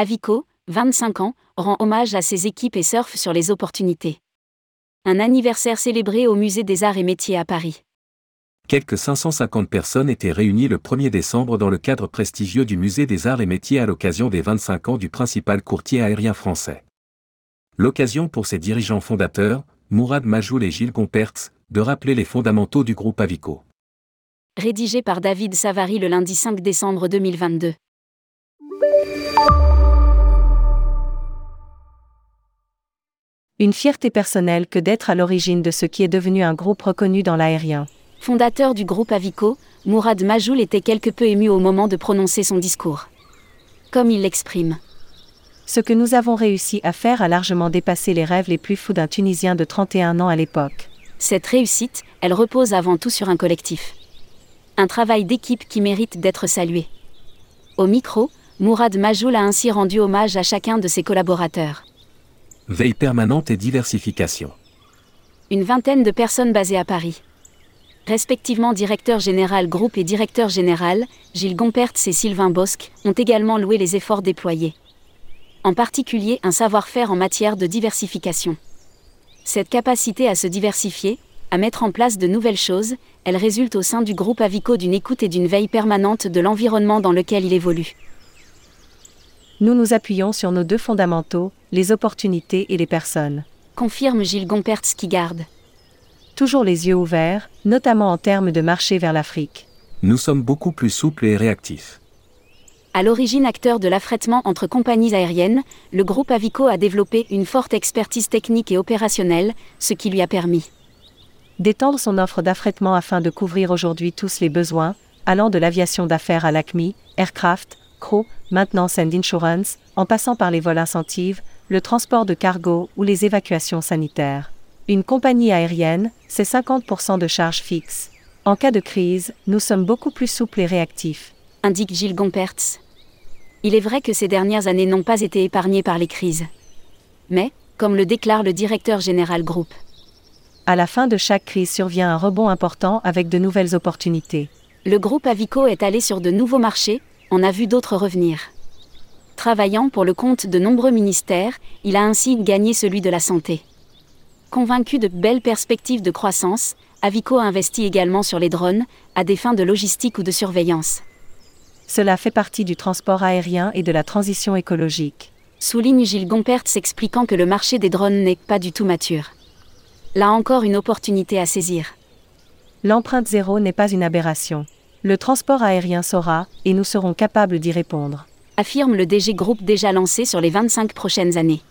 Avico, 25 ans, rend hommage à ses équipes et surfe sur les opportunités. Un anniversaire célébré au Musée des Arts et Métiers à Paris. Quelques 550 personnes étaient réunies le 1er décembre dans le cadre prestigieux du Musée des Arts et Métiers à l'occasion des 25 ans du principal courtier aérien français. L'occasion pour ses dirigeants fondateurs, Mourad Majoul et Gilles Gompertz, de rappeler les fondamentaux du groupe Avico. Rédigé par David Savary le lundi 5 décembre 2022. Une fierté personnelle que d'être à l'origine de ce qui est devenu un groupe reconnu dans l'aérien. Fondateur du groupe Avico, Mourad Majoul était quelque peu ému au moment de prononcer son discours. Comme il l'exprime. Ce que nous avons réussi à faire a largement dépassé les rêves les plus fous d'un Tunisien de 31 ans à l'époque. Cette réussite, elle repose avant tout sur un collectif. Un travail d'équipe qui mérite d'être salué. Au micro, Mourad Majoul a ainsi rendu hommage à chacun de ses collaborateurs. Veille permanente et diversification. Une vingtaine de personnes basées à Paris respectivement directeur général groupe et directeur général, Gilles Gompertz et Sylvain Bosque, ont également loué les efforts déployés. En particulier un savoir-faire en matière de diversification. Cette capacité à se diversifier, à mettre en place de nouvelles choses, elle résulte au sein du groupe Avico d'une écoute et d'une veille permanente de l'environnement dans lequel il évolue. Nous nous appuyons sur nos deux fondamentaux, les opportunités et les personnes. Confirme Gilles Gompertz qui garde toujours les yeux ouverts, notamment en termes de marché vers l'Afrique. Nous sommes beaucoup plus souples et réactifs. À l'origine acteur de l'affrètement entre compagnies aériennes, le groupe Avico a développé une forte expertise technique et opérationnelle, ce qui lui a permis d'étendre son offre d'affrètement afin de couvrir aujourd'hui tous les besoins, allant de l'aviation d'affaires à l'ACMI, aircraft, crew, maintenance and insurance, en passant par les vols incentives, le transport de cargo ou les évacuations sanitaires. Une compagnie aérienne, c'est 50% de charges fixes. En cas de crise, nous sommes beaucoup plus souples et réactifs. Indique Gilles Gompertz. Il est vrai que ces dernières années n'ont pas été épargnées par les crises. Mais, comme le déclare le directeur général groupe, à la fin de chaque crise survient un rebond important avec de nouvelles opportunités. Le groupe Avico est allé sur de nouveaux marchés, on a vu d'autres revenir. Travaillant pour le compte de nombreux ministères, il a ainsi gagné celui de la santé. Convaincu de belles perspectives de croissance, Avico investit également sur les drones, à des fins de logistique ou de surveillance. Cela fait partie du transport aérien et de la transition écologique. Souligne Gilles Gompertz expliquant que le marché des drones n'est pas du tout mature. Là encore une opportunité à saisir. L'empreinte zéro n'est pas une aberration. Le transport aérien saura, et nous serons capables d'y répondre. Affirme le DG Group déjà lancé sur les 25 prochaines années.